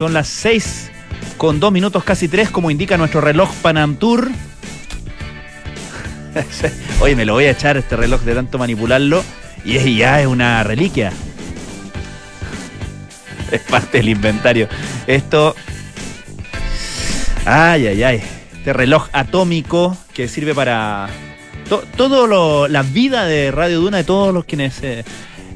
Son las 6 con 2 minutos casi 3, como indica nuestro reloj Panam Tour. Oye, me lo voy a echar este reloj de tanto manipularlo y ya es una reliquia. Es parte del inventario. Esto. Ay, ay, ay. Este reloj atómico que sirve para. To, todo la vida de Radio Duna, de todos los quienes eh,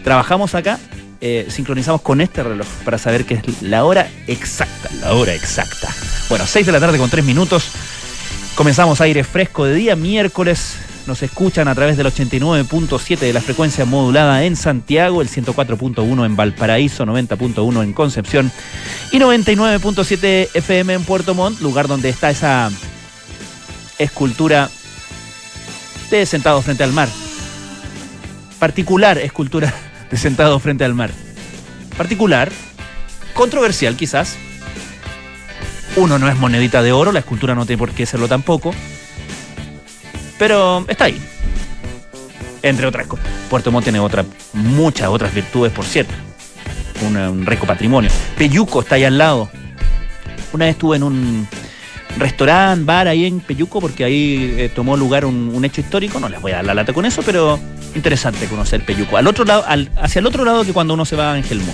trabajamos acá, eh, sincronizamos con este reloj para saber que es la hora exacta, la hora exacta. Bueno, 6 de la tarde con 3 minutos. Comenzamos aire fresco de día, miércoles. Nos escuchan a través del 89.7 de la frecuencia modulada en Santiago, el 104.1 en Valparaíso, 90.1 en Concepción y 99.7 FM en Puerto Montt, lugar donde está esa escultura de sentado frente al mar. Particular escultura sentado frente al mar. Particular, controversial quizás. Uno no es monedita de oro, la escultura no tiene por qué serlo tampoco. Pero está ahí. Entre otras cosas. Puerto Montt tiene otra, muchas otras virtudes, por cierto. un rico patrimonio. Peyuco está ahí al lado. Una vez estuve en un restaurante, bar ahí en Peyuco, porque ahí eh, tomó lugar un, hecho histórico. No les voy a dar la lata con eso, pero interesante conocer Peyuco. Al otro lado, hacia el otro lado que cuando uno se va a Angelmo.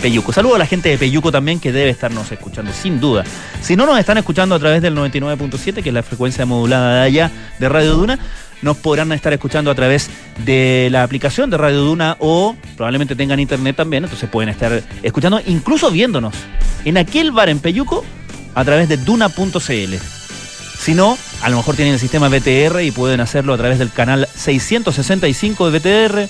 Peyuco. Saludo a la gente de Peyuco también que debe estarnos escuchando, sin duda. Si no nos están escuchando a través del 99.7, que es la frecuencia modulada de allá de Radio Duna, nos podrán estar escuchando a través de la aplicación de Radio Duna o probablemente tengan internet también, entonces pueden estar escuchando, incluso viéndonos en aquel bar en Peyuco a través de duna.cl. Si no, a lo mejor tienen el sistema BTR y pueden hacerlo a través del canal 665 de BTR.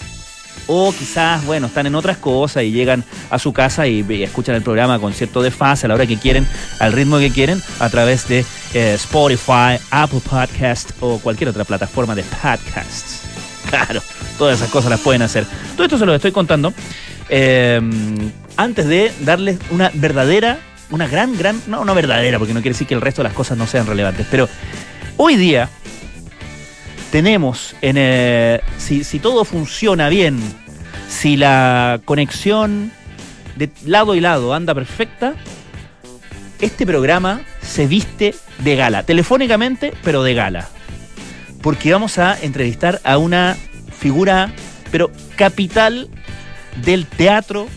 O quizás, bueno, están en otras cosas y llegan a su casa y, escuchan el programa con cierto desfase a la hora que quieren, al ritmo que quieren, a través de eh, Spotify, Apple Podcast o cualquier otra plataforma de podcasts. Claro, todas esas cosas las pueden hacer. Todo esto se lo estoy contando eh, antes de darles una verdadera una gran, gran, no, no verdadera, porque no quiere decir que el resto de las cosas no sean relevantes, pero hoy día tenemos, en eh, si, si todo funciona bien, si la conexión de lado y lado anda perfecta, este programa se viste de gala, telefónicamente, pero de gala. Porque vamos a entrevistar a una figura, pero capital del teatro,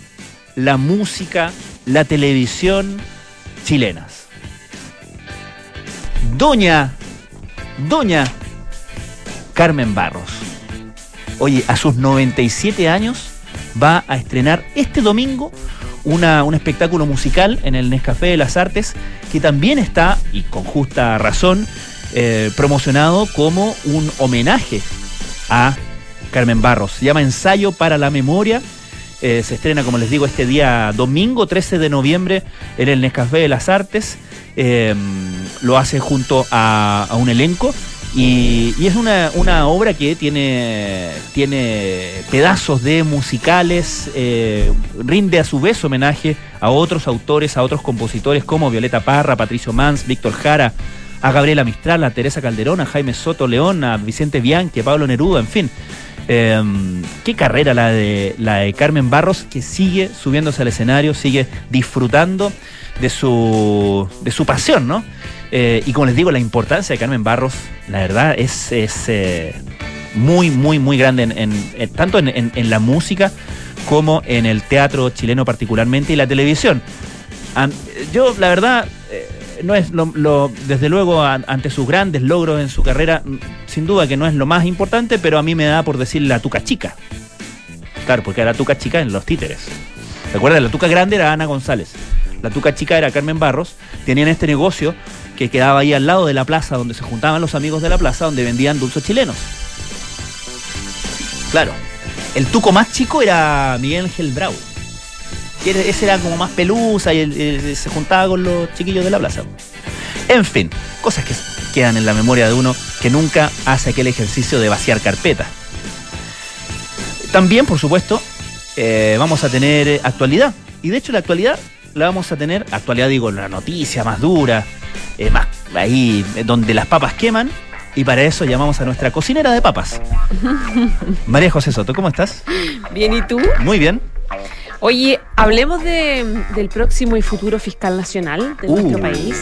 la música, la televisión chilenas. Doña, doña Carmen Barros. Oye, a sus 97 años va a estrenar este domingo una, un espectáculo musical en el Nescafé de las Artes que también está, y con justa razón, eh, promocionado como un homenaje a Carmen Barros. Se llama Ensayo para la Memoria eh, se estrena, como les digo, este día domingo 13 de noviembre en el Nescafé de las Artes. Em, lo hace junto a, un elenco. Y, es una, obra que tiene, tiene pedazos de musicales, eh, rinde a su vez homenaje a otros autores, a otros compositores como Violeta Parra, Patricio Mans, Víctor Jara, a Gabriela Mistral, a Teresa Calderón, a Jaime Soto León, a Vicente Bianchi, a Pablo Neruda, en fin. Em, qué carrera la de, la de Carmen Barros, que sigue subiéndose al escenario, sigue disfrutando de su, de su pasión, ¿no? Eh, y como les digo, la importancia de Carmen Barros, la verdad, es, es eh, muy, muy, muy grande, en, tanto en, la música como en el teatro chileno particularmente y la televisión. yo, la verdad, eh, no es lo, desde luego ante sus grandes logros en su carrera, mm, sin duda que no es lo más importante, pero a mí me da por decir la tuca chica. Claro, porque era tuca chica en los títeres. ¿Recuerdas? La tuca grande era Ana González. La tuca chica era Carmen Barros. Tenían este negocio que quedaba ahí al lado de la plaza, donde se juntaban los amigos de la plaza, donde vendían dulces chilenos. Claro. El tuco más chico era Miguel Ángel Bravo ese era como más pelusa y se juntaba con los chiquillos de la plaza. En fin, cosas que quedan en la memoria de uno que nunca hace aquel ejercicio de vaciar carpeta. También, por supuesto, eh, vamos a tener actualidad. Y de hecho la actualidad la vamos a tener, actualidad digo, la noticia más dura, eh, más ahí donde las papas queman. Y para eso llamamos a nuestra cocinera de papas. María José Soto, ¿cómo estás? Bien, ¿y tú? Muy bien. Oye, hablemos de, del próximo y futuro fiscal nacional de nuestro Uh. país.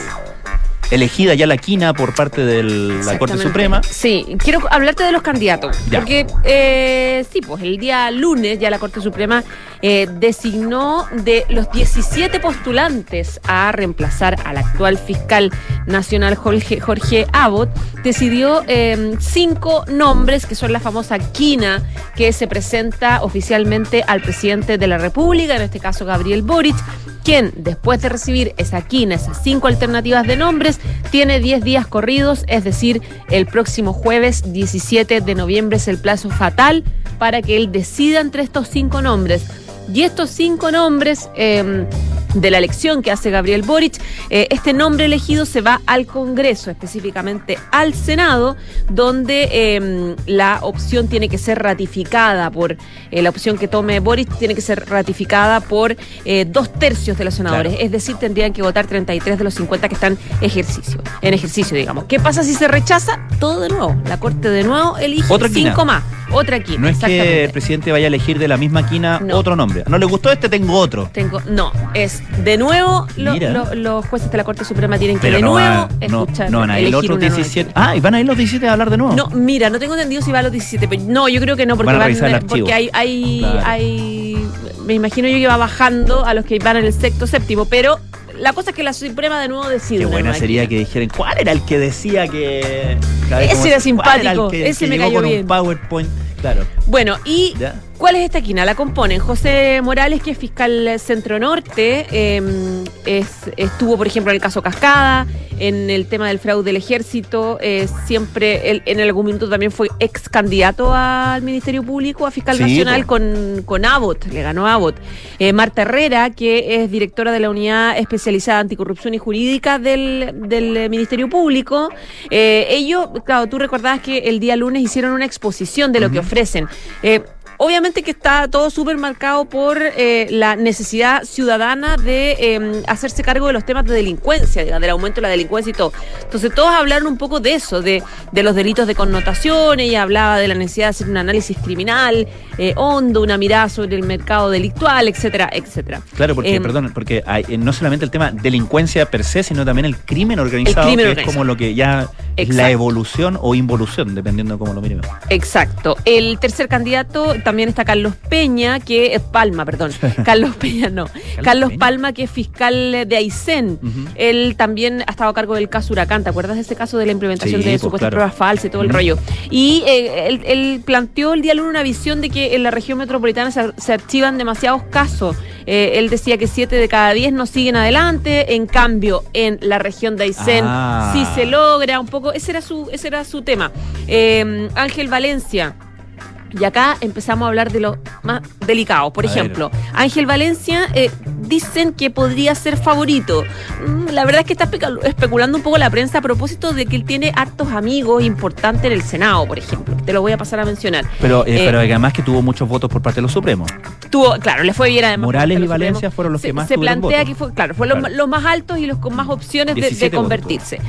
Elegida ya la quina por parte de la Corte. Suprema. Sí, quiero hablarte de los candidatos. Ya. Porque, eh, sí, pues el día lunes ya la Corte Suprema eh, designó de los 17 postulantes a reemplazar al actual fiscal nacional Jorge, Jorge Abbott, decidió eh, cinco nombres que son la famosa quina que se presenta oficialmente al presidente de la República, en este caso Gabriel Boric, quien, después de recibir esa quina, esas cinco alternativas de nombres, tiene 10 días corridos, es decir, el próximo jueves 17 de noviembre es el plazo fatal para que él decida entre estos cinco nombres. Y estos cinco nombres eh, de la elección que hace Gabriel Boric, eh, este nombre elegido se va al Congreso, específicamente al Senado, donde eh, la opción tiene que ser ratificada por, eh, la opción que tome Boric tiene que ser ratificada por eh, dos tercios de los senadores, Claro. es decir, tendrían que votar 33 de los 50 que están ejercicio, en ejercicio, digamos. ¿Qué pasa si se rechaza? Todo de nuevo. La Corte de nuevo elige cinco más. Otra quina, No es que el presidente vaya a elegir de la misma quina No. otro nombre. No le gustó este, tengo otro. Tengo, no, es de nuevo lo- los jueces de la Corte Suprema tienen que Pero de no, nuevo va- no, escuchar. no van a ir los otros una nueva 17. quina. Ah, y van a ir los 17 a hablar de nuevo. No, mira, no tengo entendido si va a los 17, pero no, yo creo que no, porque Van a van, el porque hay, hay, Claro. hay, me imagino yo que va bajando a los que van en el sexto, séptimo, pero la cosa es que la Suprema de nuevo decide. Qué buena sería que dijeran, ¿cuál era el que decía que... Ese ¿Cómo era simpático, ¿Cuál era el que- ese que me cayó con bien. un PowerPoint. Claro. Bueno, y ¿Ya? ¿Cuál es esta quina? La componen José Morales, que es fiscal centro norte, eh, es, estuvo, por ejemplo, en el caso Cascada, en el tema del fraude del ejército, eh, siempre, él, en algún minuto también fue ex candidato al Ministerio Público, a fiscal Sí, nacional con, con Abbott, le ganó Abbott. Eh, Marta Herrera, que es directora de la Unidad Especializada Anticorrupción y Jurídica del, del Ministerio Público. Eh, ellos, claro, tú recordabas que el día lunes hicieron una exposición de lo que ofrecen. Obviamente que está todo súper marcado por eh, la necesidad ciudadana de eh, hacerse cargo de los temas de delincuencia, del aumento de la delincuencia y todo. Entonces todos hablaron un poco de eso, de, de los delitos de connotación, ella hablaba de la necesidad de hacer un análisis criminal eh, hondo, una mirada sobre el mercado delictual, etcétera, etcétera. Claro, porque, Em, perdón, porque hay, eh, no solamente el tema delincuencia per se, sino también el crimen organizado, crimen que organizado. es como lo que ya Exacto. la evolución o involución, dependiendo de cómo lo miremos. Exacto. El tercer candidato también está Carlos Peña, que es Palma, perdón. Carlos Peña no. Carlos Peña. Palma, que es fiscal de Aysén. Él también ha estado a cargo del caso Huracán. ¿Te acuerdas de ese caso de la implementación Sí, de pues, supuestas claro. pruebas falsas y todo el rollo? Y eh, él, él planteó el día lunes una visión de que en la región metropolitana se, se archivan demasiados casos. Eh, él decía que siete de cada diez no siguen adelante. En cambio, en la región de Aysén Ah. sí se logra un poco. Ese era su, ese era su tema. Eh, Ángel Valencia. Y acá empezamos a hablar de lo más delicado. Por A ver. ejemplo, Ángel Valencia eh, dicen que podría ser favorito. Mm, La verdad es que está especu- especulando un poco la prensa a propósito de que él tiene hartos amigos importantes en el Senado, por ejemplo. Te lo voy a pasar a mencionar. Pero, eh, Eh, pero además que tuvo muchos votos por parte de los Supremos. Tuvo, claro, le fue bien además. Morales y Valencia Supremos fueron los se, que más Se tuvieron plantea votos. que fue, claro, fue los, Claro. los más altos y los con más opciones de- de, 17 votos convertirse.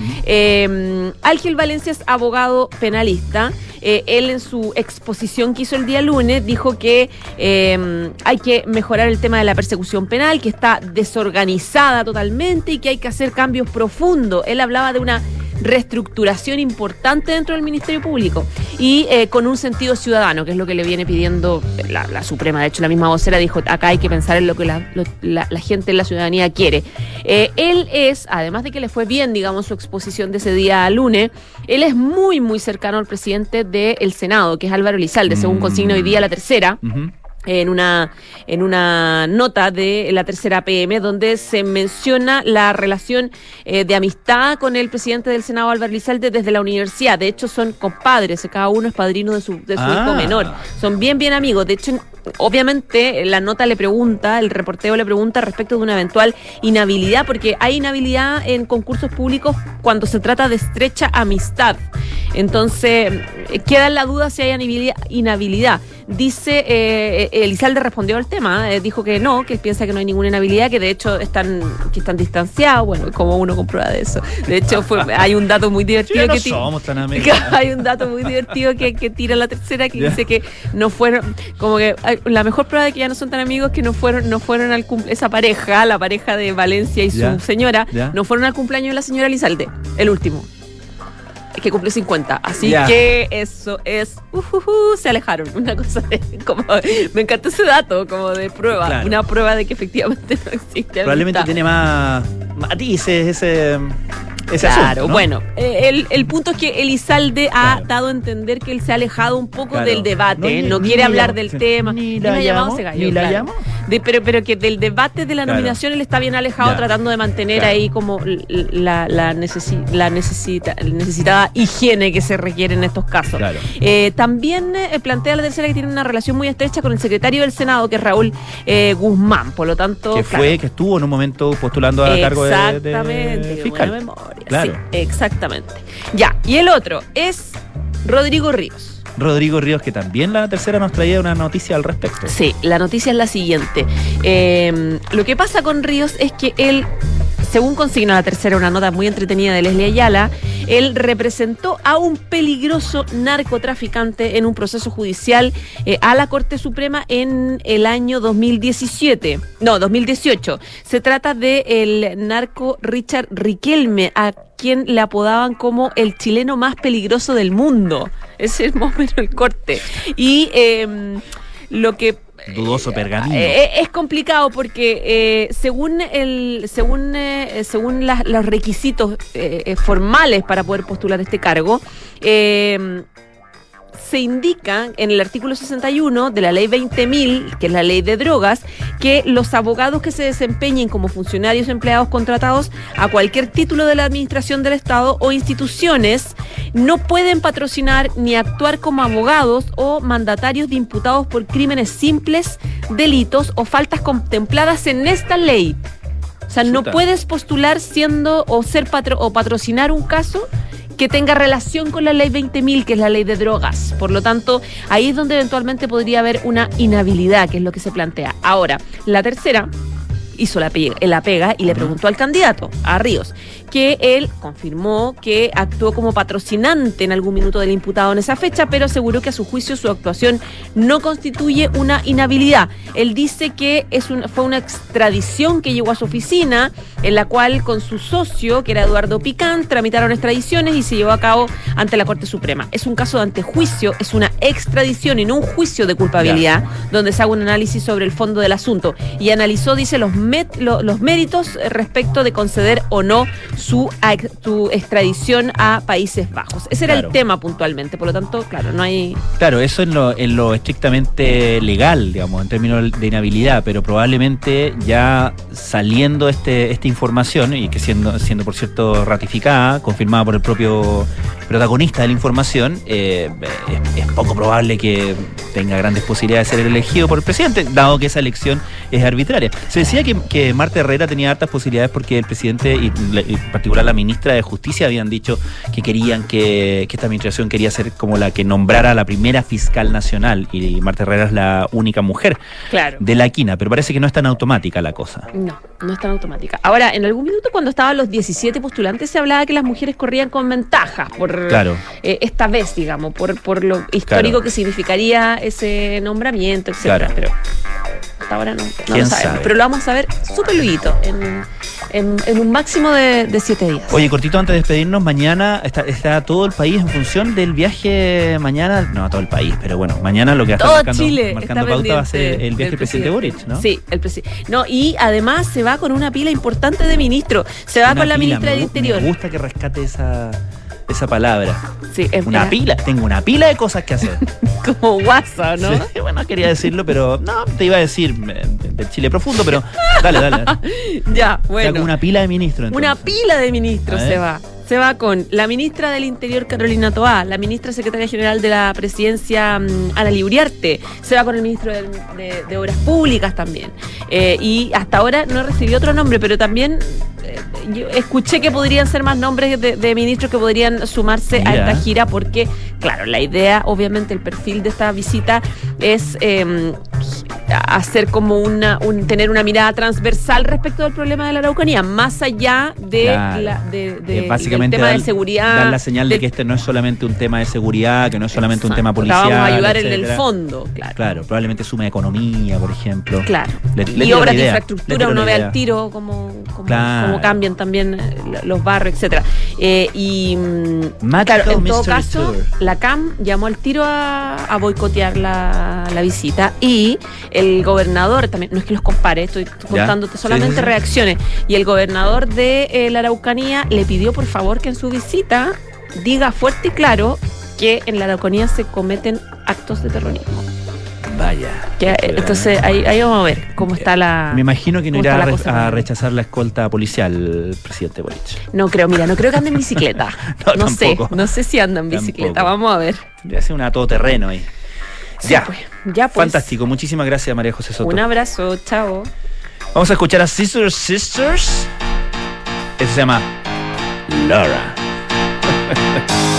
Ángel Valencia es abogado penalista. Él en su exposición que hizo el día lunes dijo que eh, hay que mejorar el tema de la persecución penal, que está desorganizada totalmente y que hay que hacer cambios profundos. Él hablaba de una reestructuración importante dentro del Ministerio Público y eh, con un sentido ciudadano, que es lo que le viene pidiendo la, Suprema. De hecho, la misma vocera dijo, acá hay que pensar en lo que la, la- gente en la ciudadanía quiere. Eh, él es, además de que le fue bien, digamos, su exposición de ese día lunes, él es muy, muy cercano al presidente del Senado, que es Álvaro Elizalde, según consigna hoy día la tercera. En una, en una nota de la tercera PM donde se menciona la relación eh, de amistad con el presidente del Senado, Álvaro Lizalde, desde la universidad. De hecho, son compadres, cada uno es padrino de su, de su Ah. hijo menor. Son bien, bien amigos. De hecho, obviamente, la nota le pregunta, el reporteo le pregunta respecto de una eventual inhabilidad, porque hay inhabilidad en concursos públicos cuando se trata de estrecha amistad. Entonces, eh, queda en la duda si hay inhabilidad. inhabilidad. dice, eh, Elizalde respondió al tema, eh, dijo que no, que él piensa que no hay ninguna inhabilidad, que de hecho están, que están distanciados, bueno, como uno comprueba de eso. De hecho, fue, hay un dato muy divertido no que, somos tan amigos. que hay un dato muy divertido que, que tira la tercera que dice que no fueron, como que la mejor prueba de que ya no son tan amigos que no fueron, no fueron al esa pareja, la pareja de Valencia y su señora, no fueron al cumpleaños de la señora Elizalde, el último. Que cumple 50. Así que eso es. se alejaron. Una cosa de. Como, me encanta ese dato, como de prueba. Claro. Una prueba de que efectivamente no existe. Probablemente amistad. tiene más matices ese, ese Claro, asunto, ¿no? bueno, eh, el, el punto es que Elizalde ha Claro. dado a entender que él se ha alejado un poco Claro. del debate, no, ni- quiere hablar la- del tema. Ni ¿Quién la ese gallo? ni la Claro. llamo. De- pero, pero que del debate de la Claro. nominación él está bien alejado, Ya. tratando de mantener Claro. ahí como la, la, necesi- la necesita, necesitada higiene que se requiere en estos casos. Claro. Eh, también eh, plantea la tercera que tiene una relación muy estrecha con el secretario del Senado, que es Raúl eh, Guzmán. Por lo tanto, que claro, fue, que estuvo en un momento postulando a cargo de, de fiscal. buena memoria. Claro. Sí, exactamente. Ya, y el otro es Rodrigo Ríos. Rodrigo Ríos, que también la tercera nos traía una noticia al respecto. Sí, la noticia es la siguiente. Eh, lo que pasa con Ríos es que él, según consigna la tercera, una nota muy entretenida de Leslie Ayala, él representó a un peligroso narcotraficante en un proceso judicial eh, a la Corte Suprema en el año 2017. No, 2018. Se trata del el narco Richard Riquelme, a quien le apodaban como el chileno más peligroso del mundo. Ese es más o menos el corte. Y eh, lo que Dudoso pergamino. eh, es complicado porque eh, según el según eh, según las- los requisitos eh, eh, formales para poder postular este cargo eh, se indica en el artículo 61 de la ley 20.000, que es la ley de drogas, que los abogados que se desempeñen como funcionarios empleados contratados a cualquier título de la administración del Estado o instituciones no pueden patrocinar ni actuar como abogados o mandatarios de imputados por crímenes simples, delitos o faltas contempladas en esta ley. O sea, no puedes postular siendo o ser patro- o patrocinar un caso que tenga relación con la ley 20.000, que es la ley de drogas. Por lo tanto, ahí es donde eventualmente podría haber una inhabilidad, que es lo que se plantea. Ahora, la tercera hizo la pega, la pega y le preguntó al candidato, a Ríos, que él confirmó que actuó como patrocinante en algún minuto del imputado en esa fecha, pero aseguró que a su juicio su actuación no constituye una inhabilidad. Él dice que es un- fue una extradición que llegó a su oficina, en la cual con su socio, que era Eduardo Picán, tramitaron extradiciones y se llevó a cabo ante la Corte Suprema. Es un caso de antejuicio, es una extradición y no un juicio de culpabilidad, donde se haga un análisis sobre el fondo del asunto. Y analizó, dice, los, met- lo- los méritos respecto de conceder o no su, su extradición a Países Bajos. Ese era el tema puntualmente, por lo tanto, claro, no hay... Claro, eso en lo, en lo estrictamente legal, digamos, en términos de inhabilidad, pero probablemente ya saliendo este, esta información, y que siendo, siendo por cierto ratificada, confirmada por el propio protagonista de la información, eh, es, es poco probable que tenga grandes posibilidades de ser elegido por el presidente, dado que esa elección es arbitraria. Se decía que, que Marta Herrera tenía hartas posibilidades porque el presidente y, y particular la ministra de Justicia habían dicho que querían que, que esta administración quería ser como la que nombrara la primera fiscal nacional y Marta Herrera es la única mujer Claro. de la quina, pero parece que no es tan automática la cosa. No, no es tan automática. Ahora, en algún minuto cuando estaban los 17 postulantes se hablaba que las mujeres corrían con ventajas por Claro. eh, esta vez, digamos, por, por lo histórico Claro. que significaría ese nombramiento, etcétera. Claro. Pero hasta ahora no, no ¿Quién lo sabemos. sabe? Pero lo vamos a ver súper luego, en, en, en un máximo de, de siete días. Oye, cortito antes de despedirnos, mañana está, está todo el país en función del viaje mañana, no todo el país, pero bueno, mañana lo que Todo marcando, Chile marcando está pauta va a ser el viaje del presidente Boric, ¿no? Sí, el presidente. No, y además se va con una pila importante de ministros. Se va Una con la pila, ministra del Interior. Me gusta que rescate esa, esa palabra. Sí, es Una era pila, tengo una pila de cosas que hacer. como WhatsApp, ¿no? Sí, bueno, quería decirlo, pero no, te iba a decir del Chile profundo, pero dale, dale. Ya, Está bueno. una pila de ministros. Una pila de ministros se va. Se va con la ministra del Interior, Carolina Toá, la ministra secretaria general de la presidencia, mm, Ana Liuriarte, se va con el ministro de, de- de Obras Públicas también. Eh, y hasta ahora no recibió otro nombre, pero también eh, yo escuché que podrían ser más nombres de, de ministros que podrían sumarse a esta gira, porque, claro, la idea, obviamente, el perfil de esta visita es eh, hacer como una, un, tener una mirada transversal respecto del problema de la Araucanía, más allá de Claro. la, de, de- Eh, básicamente del tema dar- de seguridad. Dar la señal de que este no es solamente un tema de seguridad, que no es solamente un tema policial. la Vamos a ayudar en el fondo, claro. Claro, probablemente suma economía, por ejemplo. Claro. Le- le y obras de infraestructura, uno ve al tiro cómo, cómo, Claro. cambian también eh, los barrios, etcétera. Eh, y mm, Magical claro, en todo Mystery caso, Tour. la CAM llamó al tiro a, a boicotear la, la visita y el gobernador también, no es que los compare, estoy contándote Sí, solamente sí, sí. reacciones, y el gobernador de eh, la Araucanía le pidió por favor que en su visita diga fuerte y claro que en la Araucanía se cometen actos de terrorismo. Vaya. Eh, entonces ahí, ahí vamos a ver cómo está la. Me imagino que no ¿Cómo irá a, rechazar la escolta policial presidente Boric. No creo, mira, no creo que ande en bicicleta. No, no sé, no sé si anda en bicicleta. Tampoco. Vamos a ver. Que ser una todoterreno ahí. Sí, ya. pues, ya pues. Fantástico. Muchísimas gracias, María José Soto. Un abrazo, chao. Vamos a escuchar a Sisters Sisters. Eso se llama. Laura,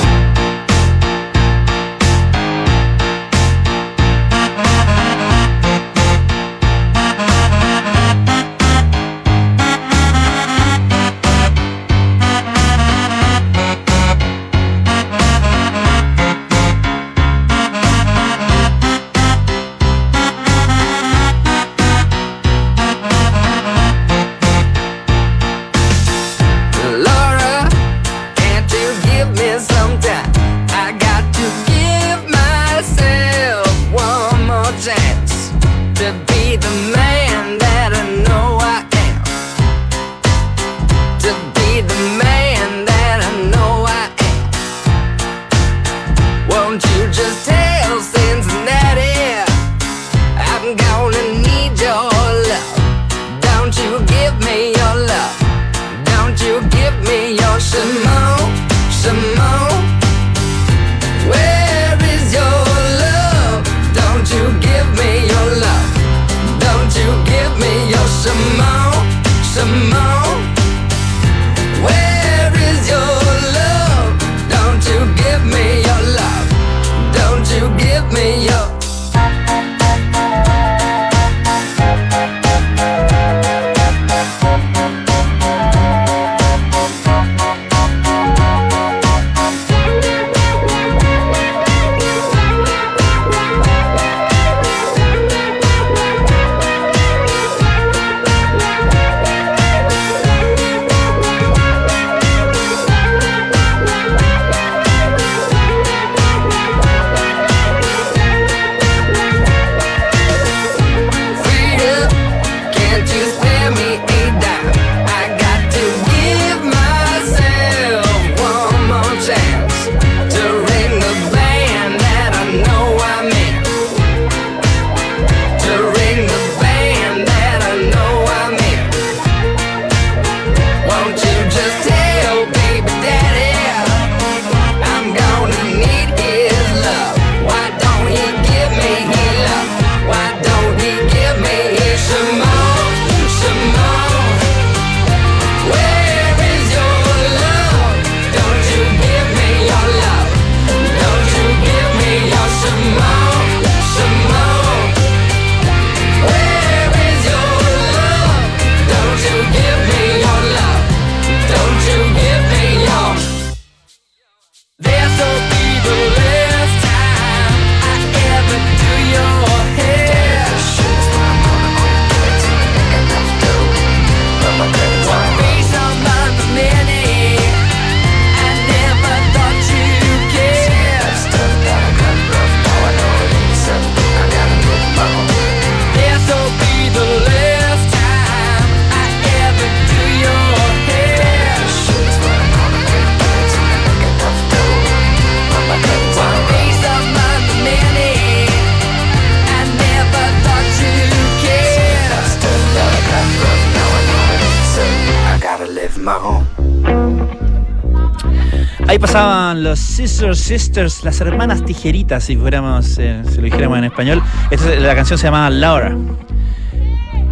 pasaban los Sister Sisters, las hermanas tijeritas, si fuéramos, eh, si lo dijéramos en español. Esta es- la canción se llamaba Laura.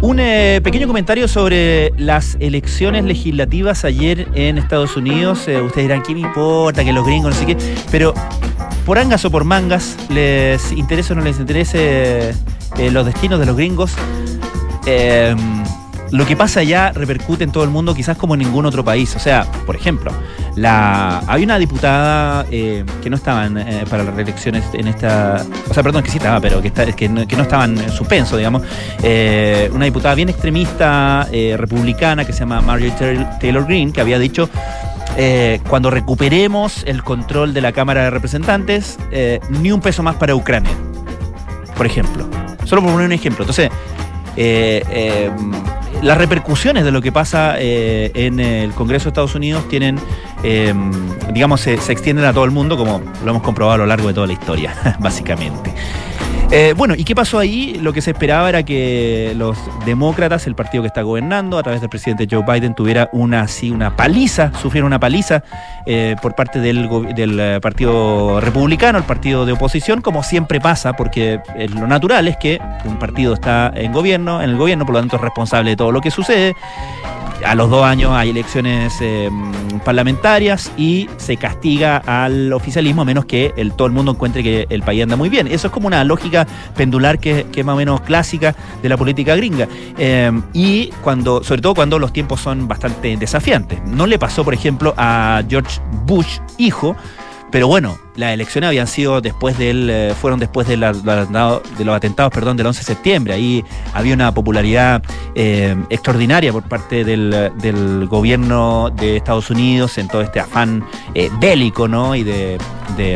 Un eh, pequeño comentario sobre las elecciones legislativas ayer en Estados Unidos. Eh, ustedes dirán, ¿qué me importa? Que los gringos, no sé qué. Pero por angas o por mangas, les interese o no les interese eh, los destinos de los gringos, eh, lo que pasa allá repercute en todo el mundo quizás como en ningún otro país. O sea, por ejemplo, la, hay una diputada eh, que no estaban eh, para las reelecciones en esta... O sea, perdón, que sí estaba, pero que, está, que, no, que no estaban en suspenso, digamos. Eh, una diputada bien extremista eh, republicana que se llama Marjorie Taylor- Greene, que había dicho... cuando recuperemos el control de la Cámara de Representantes, ni un peso más para Ucrania, por ejemplo. Solo por poner un ejemplo. Entonces, eh, las repercusiones de lo que pasa en el Congreso de Estados Unidos tienen, eh, digamos, se, se extienden a todo el mundo, como lo hemos comprobado a lo largo de toda la historia, básicamente. Eh, bueno, ¿y qué pasó ahí? Lo que se esperaba era que los demócratas, el partido que está gobernando, a través del presidente Joe Biden, tuviera una, así, una paliza, sufriera una paliza eh, por parte del, eh, partido republicano, el partido de oposición, como siempre pasa, porque lo natural es que un partido está en gobierno, en el gobierno, por lo tanto es responsable de todo lo que sucede. A los dos años hay elecciones parlamentarias y se castiga al oficialismo a menos que el, todo el mundo encuentre que el país anda muy bien. Eso es como una lógica pendular que, que es más o menos clásica de la política gringa. Eh, y cuando, sobre todo cuando los tiempos son bastante desafiantes. No le pasó, por ejemplo, a George Bush, hijo, pero bueno, las elecciones habían sido después del, eh, fueron después de, los atentados perdón, del 11 de septiembre. Ahí había una popularidad eh, extraordinaria por parte del, gobierno de Estados Unidos en todo este afán eh, bélico, ¿no? Y de,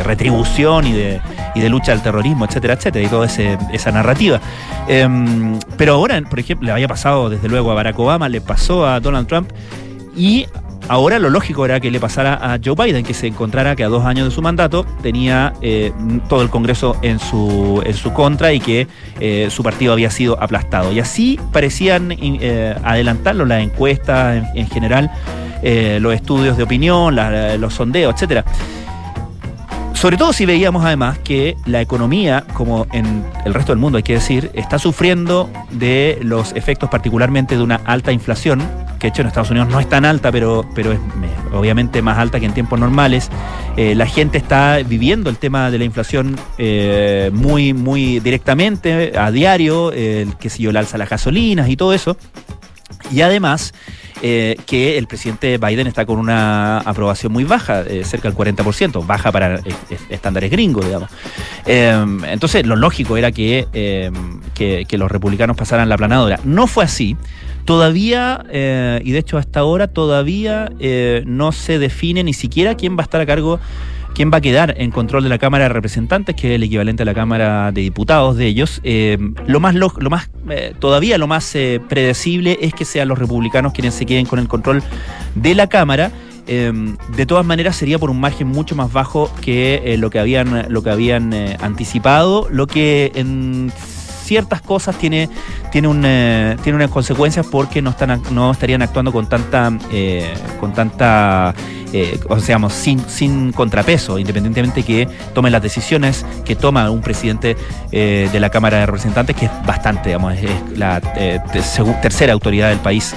retribución y de, lucha al terrorismo, etcétera, etcétera, y toda esa narrativa. Em, pero ahora, por ejemplo, le había pasado desde luego a Barack Obama, le pasó a Donald Trump y ahora lo lógico era que le pasara a Joe Biden, que se encontrara que a dos años de su mandato tenía eh, todo el Congreso en su, en su contra y que eh, su partido había sido aplastado. Y así parecían eh, adelantarlo las encuestas en, en general, los estudios de opinión, los sondeos, etcétera. Sobre todo si veíamos además que la economía, como en el resto del mundo hay que decir, está sufriendo de los efectos particularmente de una alta inflación, que de hecho en Estados Unidos no es tan alta, pero, pero es obviamente más alta que en tiempos normales. Eh, la gente está viviendo el tema de la inflación eh, muy, muy directamente, a diario, eh, que sé yo, el alza las gasolinas y todo eso. Y además eh, que el presidente Biden está con una aprobación muy baja, cerca del 40%, baja para estándares gringos, digamos. Entonces, lo lógico era que, que los republicanos pasaran la planadora. No fue así. Todavía, eh, y de hecho hasta ahora, todavía eh, no se define ni siquiera quién va a estar a cargo quién va a quedar en control de la Cámara de Representantes, que es el equivalente a la Cámara de Diputados de ellos. Eh, lo más, lo, más eh, todavía lo más eh, predecible es que sean los republicanos quienes se queden con el control de la Cámara. Eh, de todas maneras sería por un margen mucho más bajo que eh, lo que habían, lo que habían eh, anticipado, lo que en ciertas cosas tiene, tiene, un, eh, tiene unas consecuencias porque no, están, no estarían actuando con tanta, eh, con tanta eh, o sea, sin, sin contrapeso, independientemente que tome las decisiones que toma un presidente de la Cámara de Representantes, que es bastante, digamos, es, la tercera autoridad del país.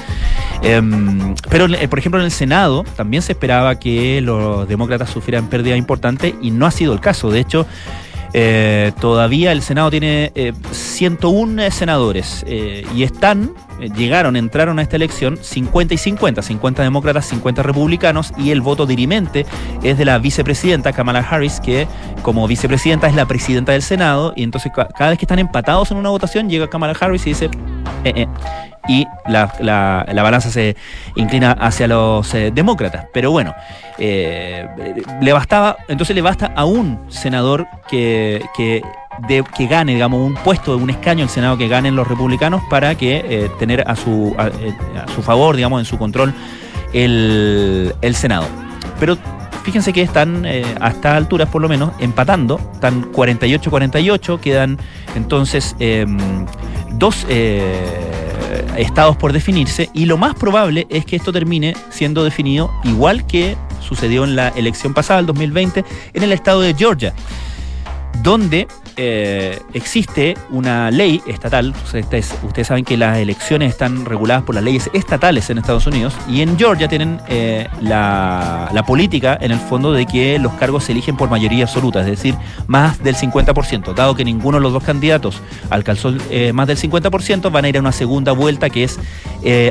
Em, pero, por ejemplo, en el Senado también se esperaba que los demócratas sufrieran pérdidas importantes y no ha sido el caso. De hecho, eh, todavía el Senado tiene eh, 101 senadores eh, y están, llegaron, entraron a esta elección 50 y 50, 50 demócratas, 50 republicanos y el voto dirimente es de la vicepresidenta Kamala Harris, que como vicepresidenta es la presidenta del Senado y entonces ca- cada vez que están empatados en una votación llega Kamala Harris y dice... "Eh, eh", y la, la- la balanza se inclina hacia los eh, demócratas. Pero bueno, eh, le bastaba, entonces le basta a un senador que, que, de- que gane, digamos, un puesto, un escaño el Senado que ganen los republicanos para que eh, tener a su, a, eh, a su favor, digamos, en su control el, el Senado. Pero fíjense que están eh, a estas alturas, por lo menos, empatando. Están 48-48, quedan entonces eh, dos eh, estados por definirse y lo más probable es que esto termine siendo definido igual que sucedió en la elección pasada, el 2020, en el estado de Georgia, donde eh, existe una ley estatal. Ustedes, saben que las elecciones están reguladas por las leyes estatales en Estados Unidos y en Georgia tienen eh, la, política en el fondo de que los cargos se eligen por mayoría absoluta, es decir, más del 50%. Dado que ninguno de los dos candidatos alcanzó eh, más del 50%, van a ir a una segunda vuelta que es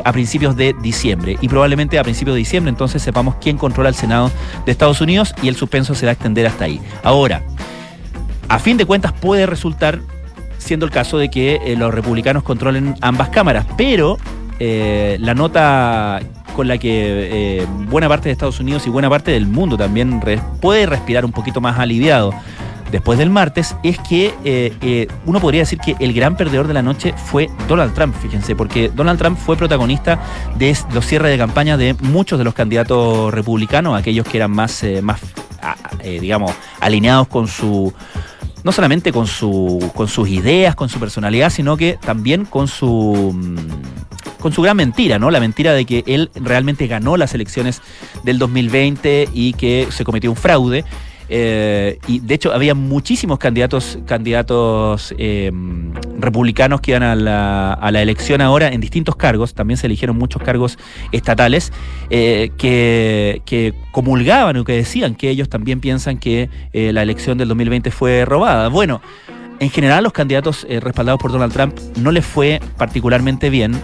a principios de diciembre. Y probablemente a principios de diciembre entonces sepamos quién controla el Senado de Estados Unidos y el suspenso se va a extender hasta ahí. Ahora, a fin de cuentas puede resultar siendo el caso de que eh, los republicanos controlen ambas cámaras, pero eh, la nota con la que eh, buena parte de Estados Unidos y buena parte del mundo también puede respirar un poquito más aliviado después del martes es que uno podría decir que el gran perdedor de la noche fue Donald Trump, fíjense, porque Donald Trump fue protagonista de los cierres de campaña de muchos de los candidatos republicanos, aquellos que eran más, más digamos, alineados con su no solamente con, su, con sus ideas, con su personalidad, sino que también con su, mm, con su gran mentira, ¿no? La mentira de que él realmente ganó las elecciones del 2020 y que se cometió un fraude. Eh, y de hecho había muchísimos candidatos, candidatos eh, republicanos que iban a la, a la elección ahora en distintos cargos, también se eligieron muchos cargos estatales, eh, que, que comulgaban o que decían que ellos también piensan que eh, la elección del 2020 fue robada. Bueno, en general los candidatos respaldados por Donald Trump no les fue particularmente bien.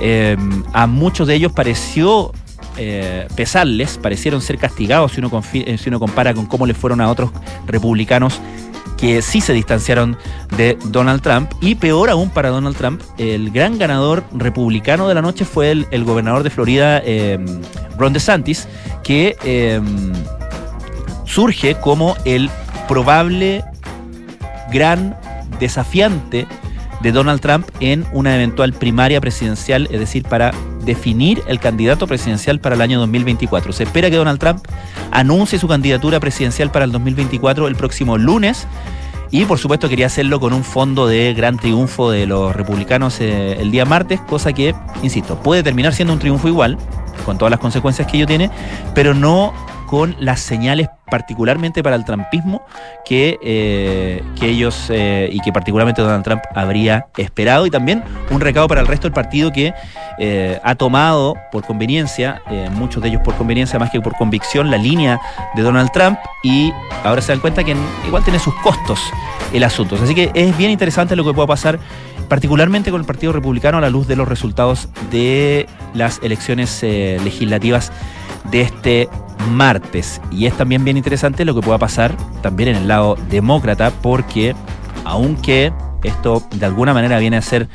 Eh, a muchos de ellos pareció eh, pesarles, parecieron ser castigados si uno, eh, compara con cómo le fueron a otros republicanos que sí se distanciaron de Donald Trump. Y peor aún para Donald Trump, el gran ganador republicano de la noche fue el, gobernador de Florida, eh, Ron DeSantis, que eh, surge como el probable gran desafiante de Donald Trump en una eventual primaria presidencial, es decir, para definir el candidato presidencial para el año 2024. Se espera que Donald Trump anuncie su candidatura presidencial para el 2024 el próximo lunes. Y por supuesto quería hacerlo con un fondo de gran triunfo de los republicanos eh, el día martes, cosa que, insisto, puede terminar siendo un triunfo igual, con todas las consecuencias que ello tiene, pero no con las señales particularmente para el trumpismo que, eh, que ellos eh, y que particularmente Donald Trump habría esperado y también un recado para el resto del partido que eh, ha tomado por conveniencia, muchos de ellos por conveniencia más que por convicción, la línea de Donald Trump y ahora se dan cuenta que igual tiene sus costos el asunto. Así que es bien interesante lo que pueda pasar particularmente con el Partido Republicano a la luz de los resultados de las elecciones legislativas de este martes. Y es también bien interesante lo que pueda pasar también en el lado demócrata, porque aunque esto de alguna manera viene a ser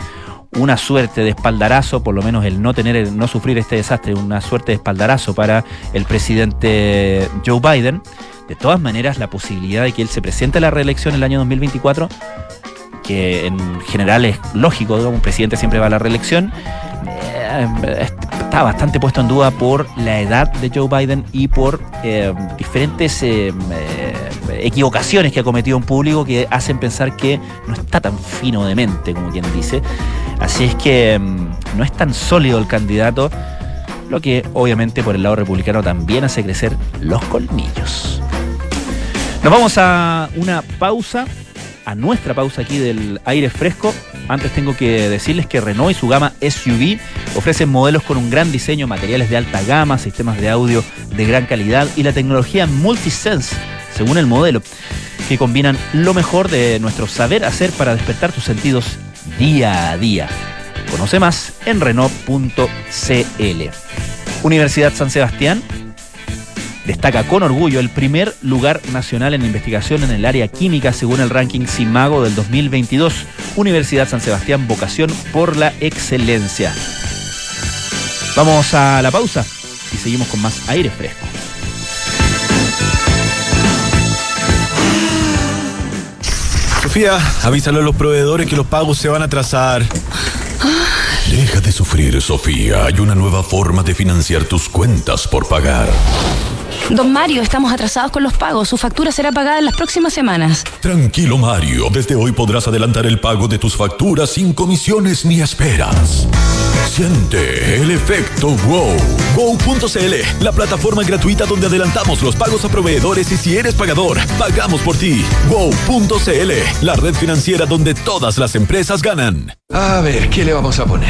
una suerte de espaldarazo, por lo menos el no tener, el no sufrir este desastre, una suerte de espaldarazo para el presidente Joe Biden. De todas maneras, la posibilidad de que él se presente a la reelección el año 2024, que en general es lógico, un presidente siempre va a la reelección, eh, está bastante puesto en duda por la edad de Joe Biden y por eh, diferentes eh, eh, equivocaciones que ha cometido en público que hacen pensar que no está tan fino de mente, como quien dice. Así es que mm, no es tan sólido el candidato, lo que obviamente por el lado republicano también hace crecer los colmillos. Nos vamos a una pausa, a nuestra pausa aquí del aire fresco. Antes tengo que decirles que Renault y su gama SUV ofrecen modelos con un gran diseño, materiales de alta gama, sistemas de audio de gran calidad y la tecnología Multisense, según el modelo, que combinan lo mejor de nuestro saber hacer para despertar tus sentidos día a día. Conoce más en Renault.cl. Universidad San Sebastián destaca con orgullo el primer lugar nacional en investigación en el área química según el ranking CIMAGO del 2022. Universidad San Sebastián, vocación por la excelencia. Vamos a la pausa y seguimos con más aire fresco. Sofía, avísale a los proveedores que los pagos se van a atrasar. Deja de sufrir, Sofía. Hay una nueva forma de financiar tus cuentas por pagar. Don Mario, estamos atrasados con los pagos. Su factura será pagada en las próximas semanas. Tranquilo, Mario. Desde hoy podrás adelantar el pago de tus facturas sin comisiones ni esperas. Siente el efecto wow. Wow.cl, la plataforma gratuita donde adelantamos los pagos a proveedores y si eres pagador, pagamos por ti. Wow.cl, la red financiera donde todas las empresas ganan. A ver, ¿qué le vamos a poner?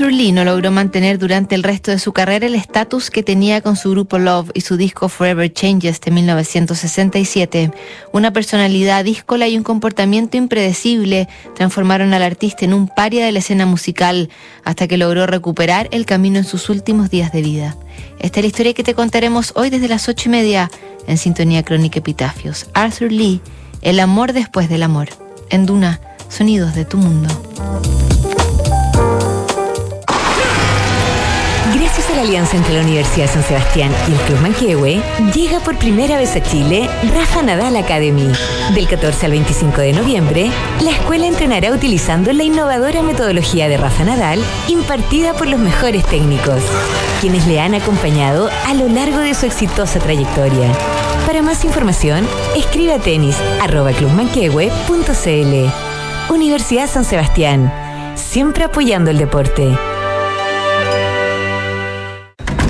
Arthur Lee no logró mantener durante el resto de su carrera el estatus que tenía con su grupo Love y su disco Forever Changes de 1967. Una personalidad díscola y un comportamiento impredecible transformaron al artista en un paria de la escena musical hasta que logró recuperar el camino en sus últimos días de vida. Esta es la historia que te contaremos hoy desde las ocho y media en Sintonía Crónica Epitafios. Arthur Lee, El amor después del amor. En Duna, sonidos de tu mundo. Alianza entre la Universidad de San Sebastián y el Club Manquehue, llega por primera vez a Chile Rafa Nadal Academy. Del 14 al 25 de noviembre, la escuela entrenará utilizando la innovadora metodología de Rafa Nadal impartida por los mejores técnicos, quienes le han acompañado a lo largo de su exitosa trayectoria. Para más información, escribe a tenis. Universidad San Sebastián, siempre apoyando el deporte.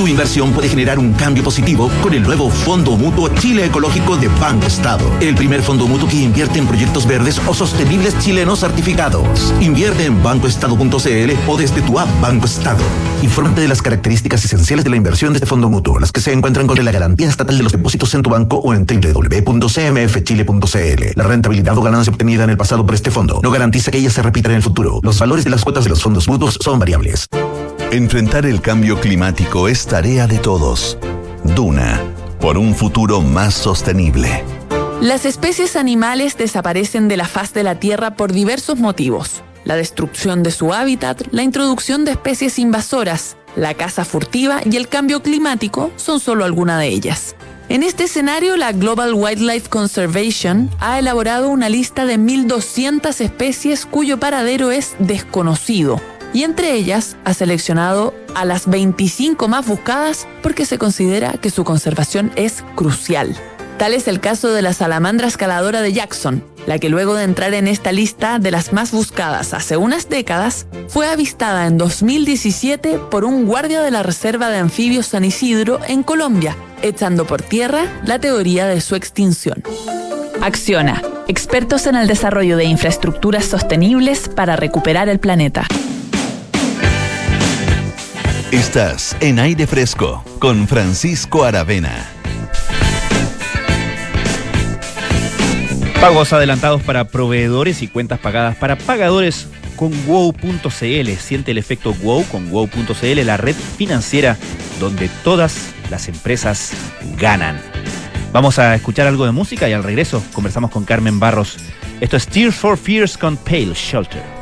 Tu inversión puede generar un cambio positivo con el nuevo Fondo Mutuo Chile Ecológico de Banco Estado. El primer fondo mutuo que invierte en proyectos verdes o sostenibles chilenos certificados. Invierte en bancoestado.cl o desde tu app Banco Estado. Infórmate de las características esenciales de la inversión de este fondo mutuo, las que se encuentran con la garantía estatal de los depósitos en tu banco o en www.cmfchile.cl. La rentabilidad o ganancia obtenida en el pasado por este fondo no garantiza que ella se repita en el futuro. Los valores de las cuotas de los fondos mutuos son variables. Enfrentar el cambio climático es tarea de todos. Duna, por un futuro más sostenible. Las especies animales desaparecen de la faz de la Tierra por diversos motivos. La destrucción de su hábitat, la introducción de especies invasoras, la caza furtiva y el cambio climático son solo algunas de ellas. En este escenario, la Global Wildlife Conservation ha elaborado una lista de 1.200 especies cuyo paradero es desconocido y entre ellas ha seleccionado a las 25 más buscadas porque se considera que su conservación es crucial. Tal es el caso de la salamandra escaladora de Jackson, la que luego de entrar en esta lista de las más buscadas hace unas décadas, fue avistada en 2017 por un guardia de la Reserva de Anfibios San Isidro en Colombia, echando por tierra la teoría de su extinción. Acciona, expertos en el desarrollo de infraestructuras sostenibles para recuperar el planeta. Estás en aire fresco con Francisco Aravena. Pagos adelantados para proveedores y cuentas pagadas para pagadores con wow.cl. Siente el efecto wow con wow.cl, la red financiera donde todas las empresas ganan. Vamos a escuchar algo de música y al regreso conversamos con Carmen Barros. Esto es Tears for Fears con Pale Shelter.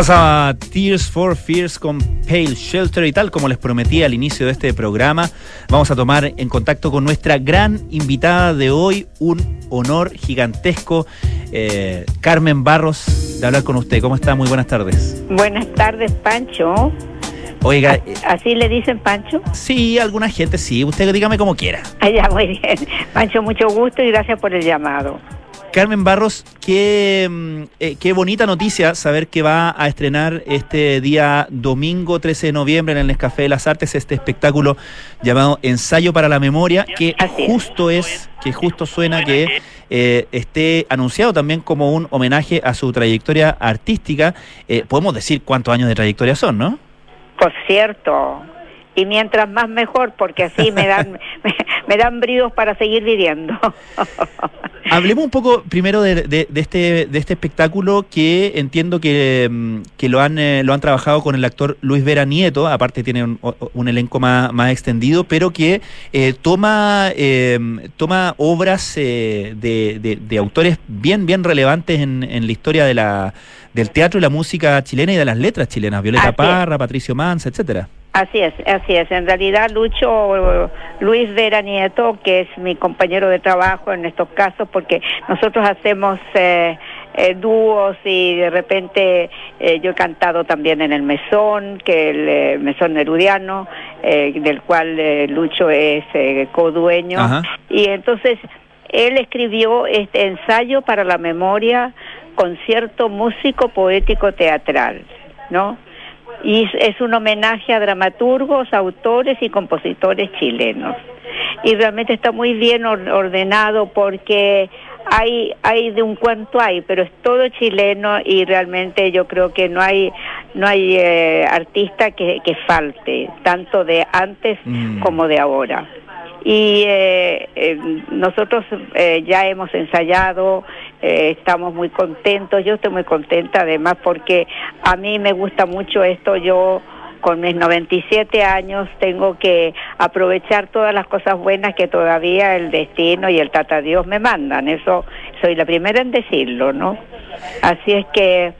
Pasaba Tears for Fears con Pale Shelter y tal como les prometí al inicio de este programa, vamos a tomar en contacto con nuestra gran invitada de hoy, un honor gigantesco, eh, Carmen Barros, de hablar con usted. ¿Cómo está? Muy buenas tardes. Buenas tardes, Pancho. Oiga, ¿Así le dicen Pancho? sí, alguna gente sí, usted dígame como quiera. Ah, ya, muy bien. Pancho, mucho gusto y gracias por el llamado. Carmen Barros, qué, mm, eh, qué bonita noticia saber que va a estrenar este día domingo 13 de noviembre en el Nescafé de las Artes este espectáculo llamado Ensayo para la Memoria, que justo es, que justo suena que eh, esté anunciado también como un homenaje a su trayectoria artística. Eh, podemos decir cuántos años de trayectoria son, ¿no? Por cierto. Y mientras más mejor, porque así me dan, me, me dan bríos para seguir viviendo. Hablemos un poco primero de, de- de este, de este espectáculo que entiendo que, mm, que lo, han, eh, lo han trabajado con el actor Luis Vera Nieto, aparte tiene un, un elenco más, más extendido, pero que eh, toma, eh, toma obras eh, de, de- de autores bien, bien relevantes en, en la historia de la, del teatro y la música chilena y de las letras chilenas, Violeta Así. Parra, Patricio Manza, etcétera. Así es, así es. En realidad, Lucho, Luis Vera Nieto, que es mi compañero de trabajo en estos casos, porque nosotros hacemos eh, eh, dúos y de repente eh, yo he cantado también en el Mesón, que el eh, Mesón Nerudiano, eh, del cual eh, Lucho es eh, codueño. Ajá. Y entonces él escribió este ensayo para la memoria, concierto músico poético teatral, ¿no? Y es- un homenaje a dramaturgos, autores y compositores chilenos. Y realmente está muy bien or- ordenado porque hay hay de un cuanto hay, pero es todo chileno y realmente yo creo que no hay no hay eh, artista que, que falte, tanto de antes Mm. como de ahora. Y eh, eh, nosotros eh, ya hemos ensayado, eh, estamos muy contentos, yo estoy muy contenta además porque a mí me gusta mucho esto, yo con mis 97 años tengo que aprovechar todas las cosas buenas que todavía el destino y el tata Dios me mandan, eso soy la primera en decirlo, ¿no? Así es que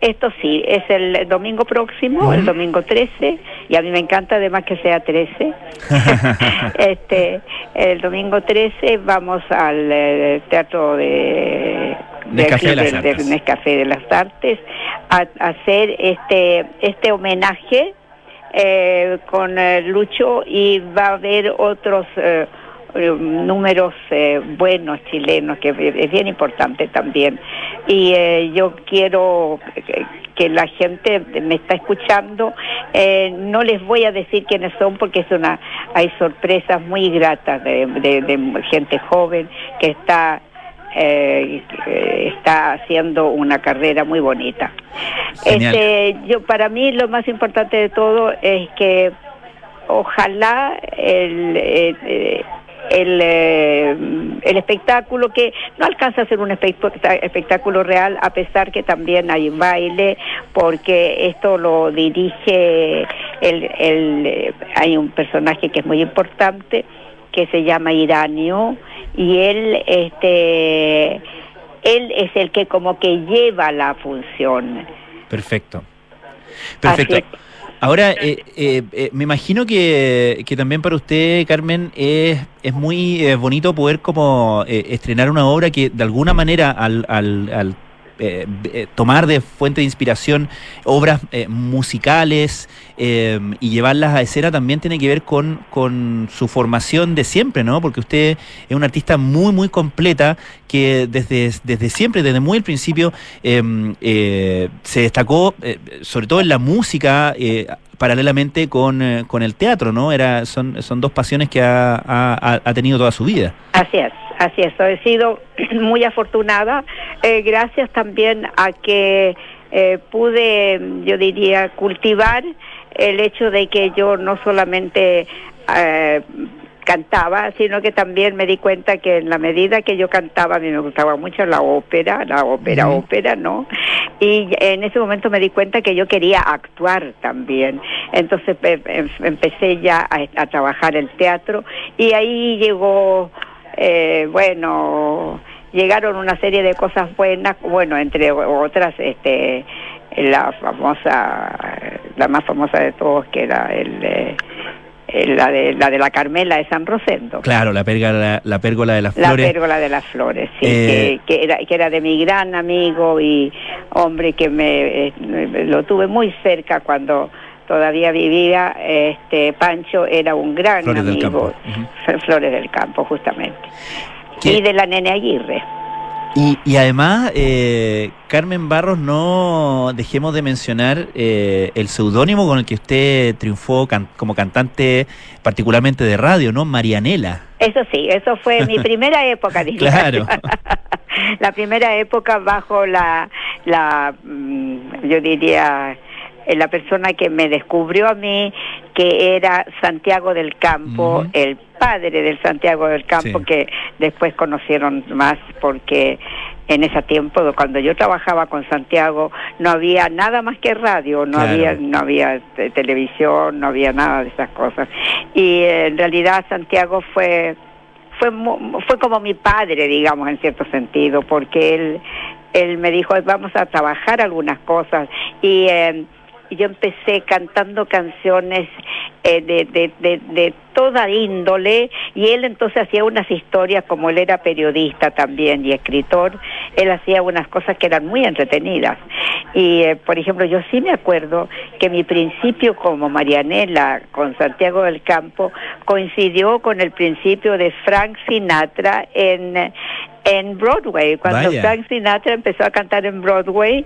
esto sí, es el domingo próximo, el domingo 13, y a mí me encanta además que sea 13. este, el domingo 13 vamos al eh, teatro de, de las aquí, Artes. Nescafé de las Artes a, a hacer este este homenaje eh, con eh, Lucho y va a haber otros eh, números eh, buenos chilenos que es bien importante también. Y eh, yo quiero que, que la gente me está escuchando. Eh, no les voy a decir quiénes son porque es una hay sorpresas muy gratas de, de- de gente joven que está eh, está haciendo una carrera muy bonita. Genial. este yo para mí lo más importante de todo es que ojalá el, eh, eh, el, eh, el espectáculo que no alcanza a ser un espectá- espectáculo real a pesar que también hay baile porque esto lo dirige el, el, hay un personaje que es muy importante que se llama Iranio y él este él es el que como que lleva la función Perfecto. Perfecto. Así. Ahora, eh, eh, eh, me imagino que, que también para usted, Carmen, es, es muy eh, bonito poder como eh, estrenar una obra que de alguna manera al, al- al, eh, eh, tomar de fuente de inspiración obras eh, musicales eh, y llevarlas a escena también tiene que ver con, con su formación de siempre, ¿no? Porque usted es una artista muy, muy completa que desde, desde siempre, desde muy al principio, eh, eh, se destacó sobre todo en la música. paralelamente con, con el teatro, ¿no? Era, son, son dos pasiones que ha, ha- ha tenido toda su vida. Así es, así es. He sido muy afortunada, eh, gracias también a que eh, pude, yo diría, cultivar el hecho de que yo no solamente eh, cantaba, sino que también me di cuenta que en la medida que yo cantaba, a mí me gustaba mucho la ópera, la ópera, ópera, ¿no? Y en ese momento me di cuenta que yo quería actuar también. Entonces pe- em- empecé ya a, a trabajar el teatro y ahí llegó, eh, bueno, llegaron una serie de cosas buenas, bueno, entre otras, este la famosa, la más famosa de todos, que era el, eh, la, de, la de la Carmela de San Rosendo. Claro, la pérgola, la pérgola de las La flores. pérgola de las flores, sí, Eh, que, que era, que era de mi gran amigo y hombre que me eh, lo tuve muy cerca cuando todavía vivía. Este Pancho era un gran Flores del amigo, Campo. Flores del Campo, justamente. ¿Qué? Y de la Nene Aguirre. Y, y además, eh, Carmen Barros, no dejemos de mencionar eh, el seudónimo con el que usted triunfó can- como cantante, particularmente de radio, ¿no? Marianela. Eso sí, eso fue mi primera época. Claro. la primera época bajo la, la mm, yo diría, la persona que me descubrió a mí, que era Santiago del Campo, el padre del Santiago del Campo, Sí. que después conocieron más porque en ese tiempo, cuando yo trabajaba con Santiago, no había nada más que radio, no Claro. había no había te- televisión, no había nada de esas cosas. Y eh, en realidad Santiago fue fue fue como mi padre, digamos, en cierto sentido, porque él él me dijo vamos a trabajar algunas cosas y eh, y yo empecé cantando canciones eh, de, de, de, de toda índole y él entonces hacía unas historias como él era periodista también y escritor él hacía unas cosas que eran muy entretenidas y eh, por ejemplo yo sí me acuerdo que mi principio como Marianela con Santiago del Campo coincidió con el principio de Frank Sinatra en en Broadway cuando Vaya. Frank Sinatra empezó a cantar en Broadway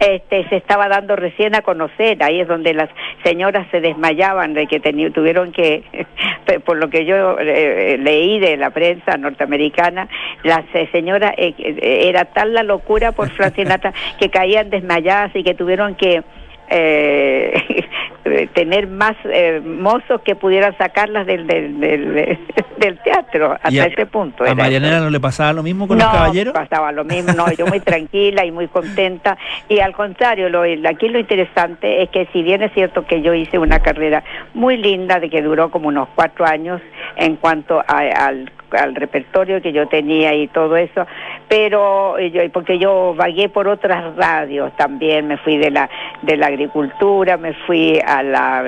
este se estaba dando recién a conocer. Ahí es donde las señoras se desmayaban de que tuvieron que por lo que yo eh, leí de la prensa norteamericana las eh, señoras eh, eh, era tal la locura por Frank Sinatra que caían desmayadas y que tuvieron que eh, tener más eh, mozos que pudieran sacarlas del del, del, del teatro hasta Y a- ese punto ¿A. Marianela no le pasaba lo mismo con no, los caballeros? pasaba lo mismo, no, yo muy tranquila y muy contenta. Y al contrario, lo, aquí lo interesante es que si bien es cierto que yo hice una carrera muy linda, de que duró como unos cuatro años en cuanto a- al al repertorio que yo tenía y todo eso, pero eh, yo, porque yo vagué por otras radios también, me fui de la de la agricultura, me fui a la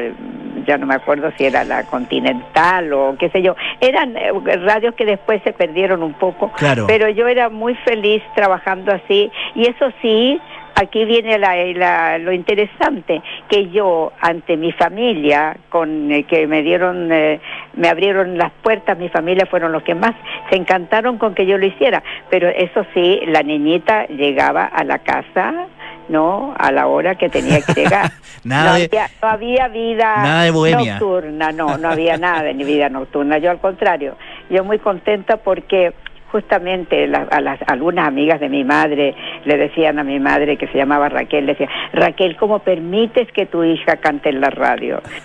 ya no me acuerdo si era la Continental o qué sé yo, eran eh, radios que después se perdieron un poco, Claro. pero yo era muy feliz trabajando así y eso sí, aquí viene la, la- lo interesante, que yo ante mi familia, con eh, que me dieron, eh, me abrieron las puertas, mi familia fueron los que más se encantaron con que yo lo hiciera, pero eso sí, la niñita llegaba a la casa, ¿no? A la hora que tenía que llegar. Nada no, de- había, no había vida Nada de bohemia. nocturna, no, no había nada de vida nocturna. Yo al contrario, yo muy contenta porque justamente la- a las algunas amigas de mi madre le decían a mi madre que se llamaba Raquel, le decía, Raquel, ¿cómo permites que tu hija cante en la radio?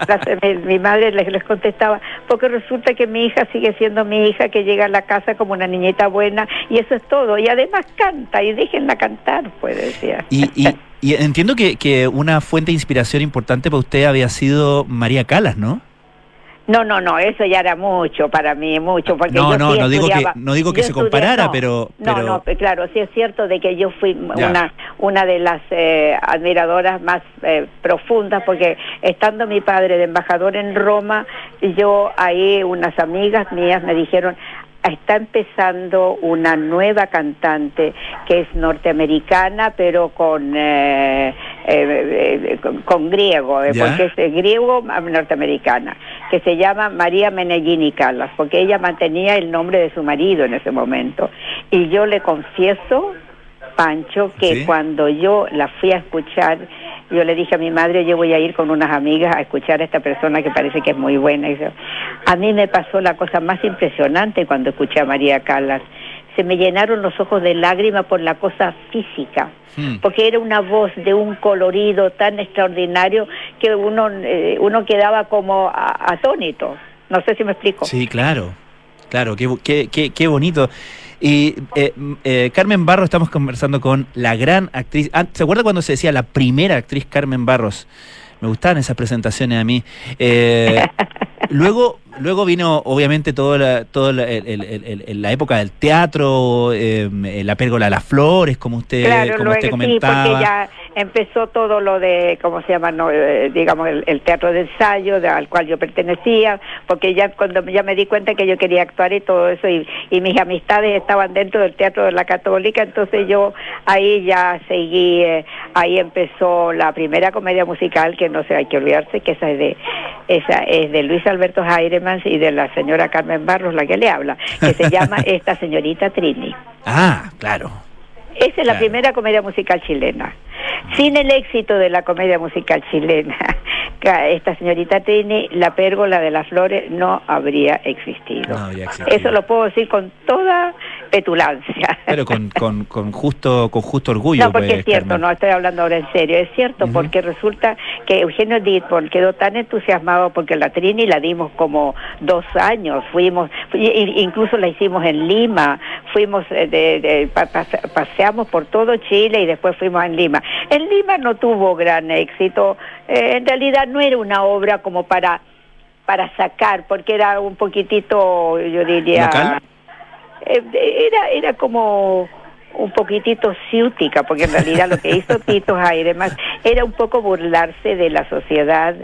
Entonces mi, mi madre les, les contestaba, porque resulta que mi hija sigue siendo mi hija, que llega a la casa como una niñita buena, y eso es todo, y además canta, y déjenla cantar, pues decía. Y, y- y entiendo que, que una fuente de inspiración importante para usted había sido María Calas, ¿no? No, no, no, eso ya era mucho para mí, mucho, porque No, yo no, sí no digo que- no digo que yo se estudié- comparara, no, pero- No, pero- no, pe- claro, sí es cierto de que yo fui Ya. una una de las eh, admiradoras más eh, profundas, porque estando mi padre de embajador en Roma, yo ahí unas amigas mías me dijeron, está empezando una nueva cantante que es norteamericana, pero con eh, eh, eh, con, con griego, eh, Ya. porque es griego ah, norteamericana, que se llama María Menellini Calas, porque ella mantenía el nombre de su marido en ese momento. Y yo le confieso, Pancho, que Sí. cuando yo la fui a escuchar, yo le dije a mi madre, yo voy a ir con unas amigas a escuchar a esta persona que parece que es muy buena. A mí me pasó la cosa más impresionante cuando escuché a María Calas. Se me llenaron los ojos de lágrimas por la cosa física porque era una voz de un colorido tan extraordinario que uno eh, uno quedaba como atónito. No sé si me explico. Sí, claro. Claro, qué, qué, qué bonito. Y eh, eh, Carmen Barros, estamos conversando con la gran actriz. Ah, ¿Se acuerda cuando se decía la primera actriz Carmen Barros? Me gustaban esas presentaciones a mí. Eh, Luego, luego vino, obviamente, toda la, toda la, el- el- el- el- la época del teatro, la pérgola de las flores, como usted, Claro, como usted sí, comentaba. porque ya empezó todo lo de, ¿cómo se llama? No, eh, digamos, el, el teatro de ensayo de- al cual yo pertenecía, porque ya cuando ya me di cuenta que yo quería actuar y todo eso, y, y mis amistades estaban dentro del teatro de la católica, entonces yo ahí ya seguí, eh, ahí empezó la primera comedia musical, que no se hay que olvidarse, que esa es de, esa es de Luis Alberto Jairemans y de la señora Carmen Barros, la que le habla, que se llama Esta señorita Trini. Ah, claro. Esa es la primera comedia musical chilena. Sin el éxito de la comedia musical chilena, esta señorita Trini, la pérgola de las flores no habría existido. No habría existido. Eso lo puedo decir con toda petulancia. Pero con, con, con justo, con justo orgullo. No, porque pues, es cierto, Carmen. no estoy hablando ahora en serio, es cierto, porque resulta que Eugenio Dittborn quedó tan entusiasmado porque la Trini la dimos como dos años, fuimos, incluso la hicimos en Lima, fuimos, eh, de, de- pa- pase- paseamos por todo Chile y después fuimos en Lima. En Lima no tuvo gran éxito, eh, en realidad no era una obra como para para sacar, porque era un poquitito, yo diría... ¿Local? Eh, era, era como un poquitito ciútica, porque en realidad lo que hizo Tito Jairemas era un poco burlarse de la sociedad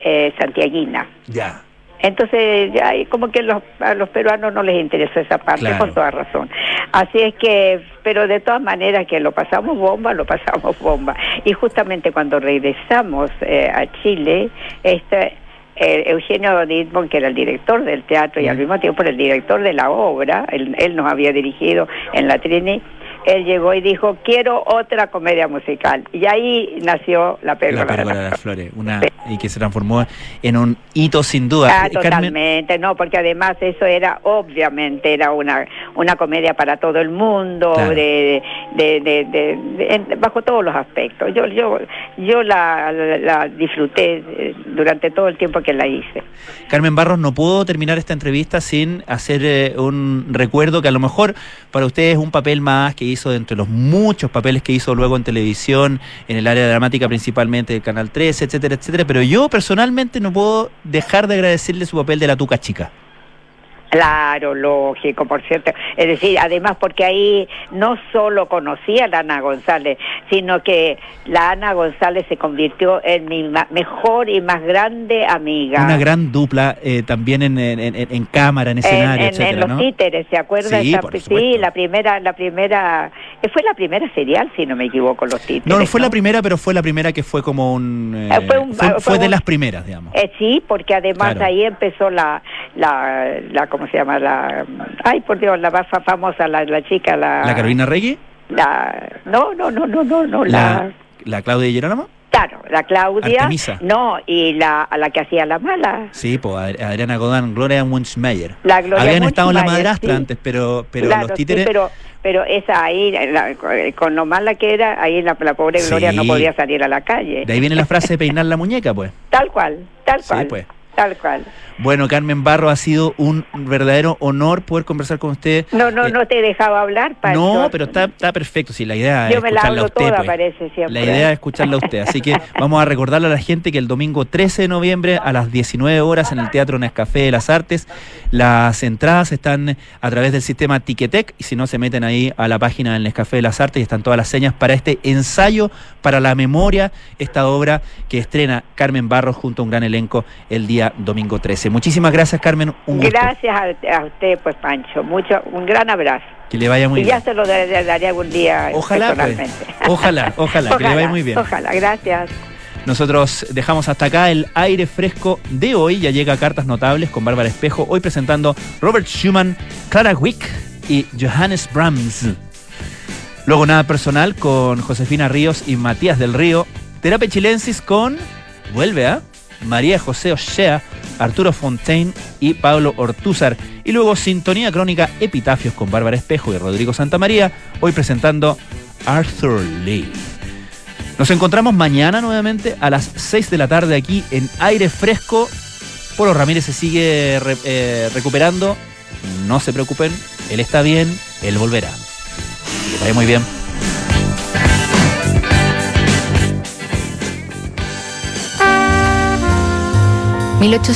eh, santiaguina. Ya. Entonces, ya, como que los, a los peruanos no les interesó esa parte, Claro. por toda razón. Así es que, pero de todas maneras que lo pasamos bomba, lo pasamos bomba. Y justamente cuando regresamos eh, a Chile, este, eh, Eugenio Dittborn, que era el director del teatro y al mismo tiempo el director de la obra, él, él nos había dirigido en la Trini, él llegó y dijo, quiero otra comedia musical. Y ahí nació La Pérgola. La de pérgola las de las flores. Una, y que se transformó en un hito sin duda. Ah, Eh, Carmen, totalmente, no, porque además eso era, obviamente, era una una comedia para todo el mundo, Claro. de, de, de, bajo todos los aspectos. Yo yo yo la, la, la disfruté eh, durante todo el tiempo que la hice. Carmen Barros, no puedo terminar esta entrevista sin hacer eh, un recuerdo que a lo mejor para usted es un papel más que hizo entre los muchos papeles que hizo luego en televisión, en el área dramática principalmente del Canal 13, etcétera, etcétera. Pero yo personalmente no puedo dejar de agradecerle su papel de la Tuca Chica. Claro, lógico, por cierto. Es decir, además porque ahí no solo conocía a la Ana González, sino que la Ana González se convirtió en mi mejor y más grande amiga. Una gran dupla eh, también en, en- en- en cámara, en en, escenario, en- etcétera, los ¿no? títeres, ¿se acuerda? Sí, la primera, la primera, eh, fue la primera serial, si no me equivoco, los títeres. No, no fue la primera, pero fue la primera que fue como un... eh, Eh, fue un- fue, fue fue de un- las primeras, digamos. Eh, sí, porque además Claro. ahí empezó la, la, la, ¿cómo se llama? La, ay, por Dios, la más fa- famosa, la, la chica, la... ¿La Carolina Regui? la- no, no, no, no, no, no, la... ¿La, la Claudia Gerónimo? Claro, la Claudia. Artemisa. No, y la, a la que hacía la mala. Sí, pues Adriana Godán, Gloria Wunschmeyer. La Gloria Habían estado en la madrastra sí. antes, pero, pero Claro, los sí, títeres... pero, pero esa ahí, la- con lo mala que era, ahí la, la pobre Gloria Sí. no podía salir a la calle. De ahí viene la frase de peinar la muñeca, pues. Tal cual, tal Sí, cual. pues. Tal cual. Bueno, Carmen Barro, ha sido un verdadero honor poder conversar con usted. No, no, Eh, no te dejaba hablar, Pancho. No, pero está, está perfecto. Sí, la idea Yo es me la escucharla a usted. toda, pues. parece siempre. La idea es escucharla a usted. Así que vamos a recordarle a la gente que el domingo 13 de noviembre a las 19 horas en el Teatro Nescafé de las Artes, las entradas están a través del sistema Ticketek y si no se meten ahí a la página del Nescafé de las Artes y están todas las señas para este ensayo para la memoria, esta obra que estrena Carmen Barros junto a un gran elenco el día domingo 13. Muchísimas gracias, Carmen. Un gusto. Gracias a, a usted, pues, Pancho. Mucho, un gran abrazo. Que le vaya muy y ya bien. se lo daré, daré algún día Ojalá, pues. personalmente. Ojalá, ojalá, que le vaya muy bien. Ojalá, gracias. Nosotros dejamos hasta acá el aire fresco de hoy. Ya llega Cartas Notables con Bárbara Espejo. Hoy presentando Robert Schumann, Clara Wick y Johannes Brahms. Luego nada personal con Josefina Ríos y Matías del Río. Terapia Chilensis con. Vuelve a. María José Ochea, Arturo Fontaine y Pablo Ortúzar. Y luego Sintonía Crónica Epitafios con Bárbara Espejo y Rodrigo Santamaría. Hoy presentando Arthur Lee. Nos encontramos mañana nuevamente a las 6 de la tarde aquí en Aire Fresco. Polo Ramírez se sigue eh, recuperando. No se preocupen, él está bien, él volverá. Que vaya muy bien. 1800